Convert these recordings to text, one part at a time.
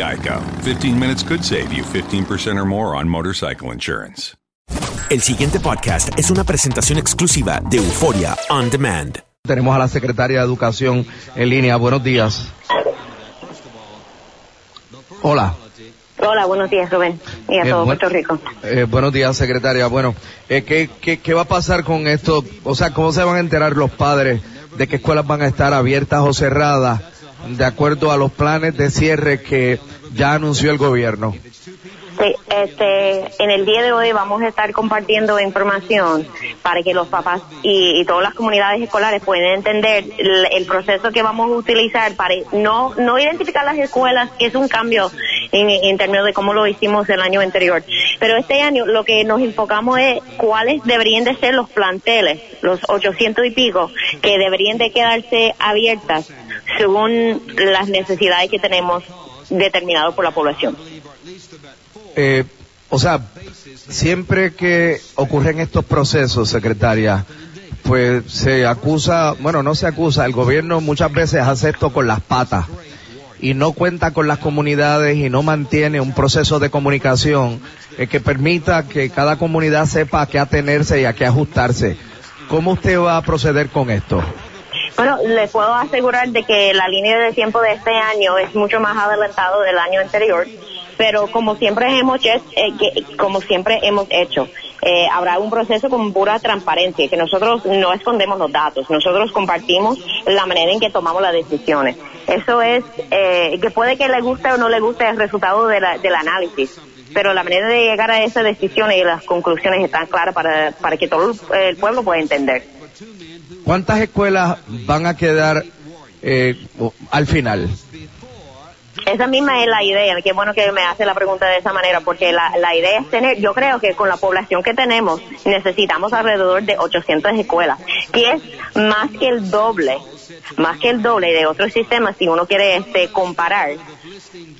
Geico. 15 minutes could save you 15% or more on motorcycle insurance. El siguiente podcast es una presentación exclusiva de Euforia On Demand. Tenemos a la secretaria de Educación en línea. Buenos días. Hola. Hola, buenos días, Rubén. Y a Eh, todo buen- Puerto Rico. Eh, buenos días, secretaria. Bueno, eh, ¿qué, qué, qué va a pasar con esto? O sea, ¿cómo se van a enterar los padres de qué escuelas van a estar abiertas o cerradas de acuerdo a los planes de cierre que ya anunció el gobierno? Sí, este, en el día de hoy vamos a estar compartiendo información para que los papás y, todas las comunidades escolares puedan entender el, el proceso que vamos a utilizar para no, no identificar las escuelas, que es un cambio en, en términos de cómo lo hicimos el año anterior. Pero este año lo que nos enfocamos es cuáles deberían de ser los planteles, los 800 y pico, que deberían de quedarse abiertas según las necesidades que tenemos determinado por la población. Eh, o sea, siempre que ocurren estos procesos, secretaria, pues se acusa, bueno, no se acusa, el gobierno muchas veces hace esto con las patas y no cuenta con las comunidades y no mantiene un proceso de comunicación eh, que permita que cada comunidad sepa a qué atenerse y a qué ajustarse. ¿Cómo usted va a proceder con esto? Bueno, les puedo asegurar de que la línea de tiempo de este año es mucho más adelantado del año anterior, pero como siempre hemos hecho, eh, como siempre hemos hecho, eh, habrá un proceso con pura transparencia, que nosotros no escondemos los datos, nosotros compartimos la manera en que tomamos las decisiones. Eso es eh, que puede que le guste o no le guste el resultado de la- del análisis, pero la manera de llegar a esas decisiones y las conclusiones están claras para, para que todo el pueblo pueda entender. ¿Cuántas escuelas van a quedar eh, al final? Esa misma es la idea, qué bueno que me hace la pregunta de esa manera, porque la, la idea es tener, yo creo que con la población que tenemos necesitamos alrededor de 800 escuelas, que es más que el doble, más que el doble de otros sistemas si uno quiere este comparar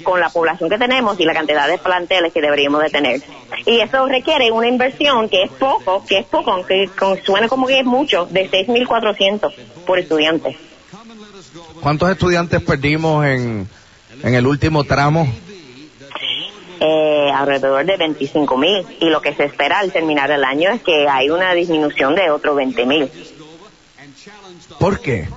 con la población que tenemos y la cantidad de planteles que deberíamos de tener. Y eso requiere una inversión que es poco, que es poco, aunque suena como que es mucho, de 6.400 por estudiante. ¿Cuántos estudiantes perdimos en, en el último tramo? eh, alrededor de 25 mil y lo que se espera al terminar el año es que hay una disminución de otros 20 mil. ¿Por qué?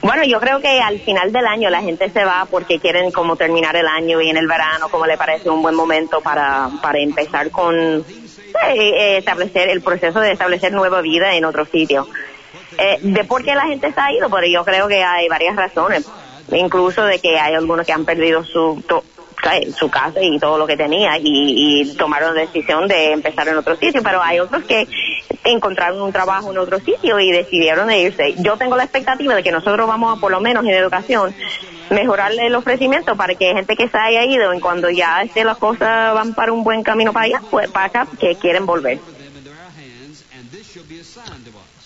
Bueno, yo creo que al final del año la gente se va porque quieren como terminar el año y en el verano como le parece un buen momento para, para empezar con eh, eh, establecer el proceso de establecer nueva vida en otro sitio. Eh, de por qué la gente se ha ido, pero yo creo que hay varias razones, incluso de que hay algunos que han perdido su to- su casa y todo lo que tenía y, y tomaron la decisión de empezar en otro sitio, pero hay otros que encontraron un trabajo en otro sitio y decidieron de irse. Yo tengo la expectativa de que nosotros vamos a, por lo menos en educación, mejorarle el ofrecimiento para que gente que se haya ido, en cuando ya esté las cosas van para un buen camino para allá, pues para acá, que quieren volver.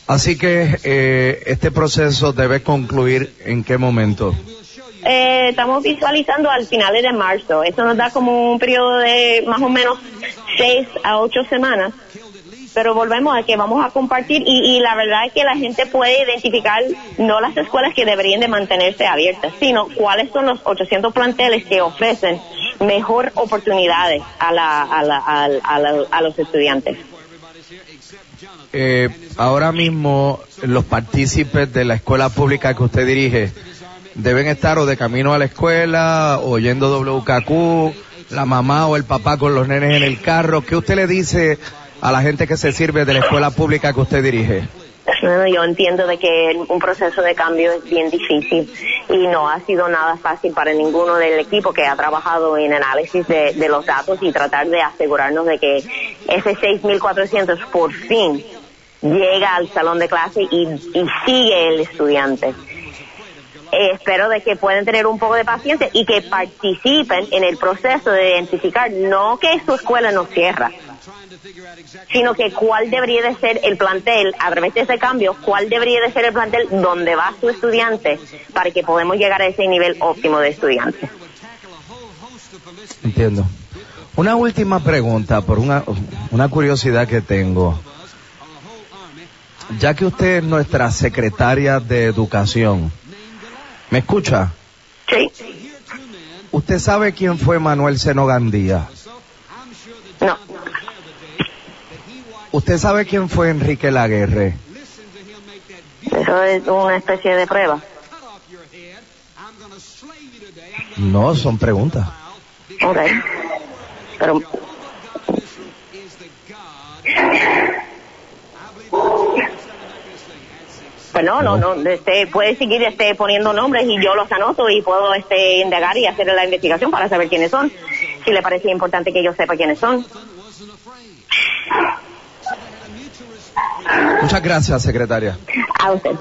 Así que eh, este proceso debe concluir en qué momento. Eh, estamos visualizando al finales de marzo. Eso nos da como un periodo de más o menos seis a ocho semanas. Pero volvemos a que vamos a compartir y, y la verdad es que la gente puede identificar no las escuelas que deberían de mantenerse abiertas, sino cuáles son los 800 planteles que ofrecen mejor oportunidades a, la, a, la, a, la- a los estudiantes. Eh, ahora mismo los partícipes de la escuela pública que usted dirige deben estar o de camino a la escuela o yendo WKQ, la mamá o el papá con los nenes en el carro. ¿Qué usted le dice a la gente que se sirve de la escuela pública que usted dirige? Bueno, yo entiendo de que un proceso de cambio es bien difícil y no ha sido nada fácil para ninguno del equipo que ha trabajado en análisis de, de los datos y tratar de asegurarnos de que ese 6.400 por fin llega al salón de clase y, y sigue el estudiante. Eh, espero de que puedan tener un poco de paciencia y que participen en el proceso de identificar no que su escuela no cierra, sino que cuál debería de ser el plantel, a través de ese cambio, cuál debería de ser el plantel donde va su estudiante para que podamos llegar a ese nivel óptimo de estudiantes. Entiendo. Una última pregunta, por una, una curiosidad que tengo. Ya que usted es nuestra secretaria de Educación, ¿me escucha? Sí. ¿Usted sabe quién fue Manuel Seno Gandía? No. ¿Usted sabe quién fue Enrique Laguerre? Eso es una especie de prueba. No, son preguntas. Ok. Pero. Pues no, no, no, este, puede seguir este, poniendo nombres y yo los anoto y puedo este, indagar y hacer la investigación para saber quiénes son. Si le parecía importante que yo sepa quiénes son. Muchas gracias, secretaria. A usted.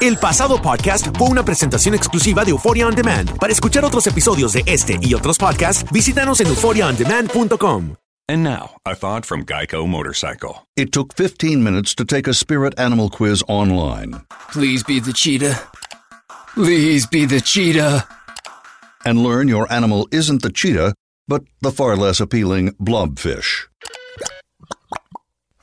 El pasado podcast fue una presentación exclusiva de Euphoria On Demand. Para escuchar otros episodios de este y otros podcasts, visítanos en euphoriaondemand.com. And now, a thought from Geico Motorcycle. It took 15 minutes to take a spirit animal quiz online Please be the cheetah. Please be the cheetah. and learn your animal isn't the cheetah, but the far less appealing blobfish.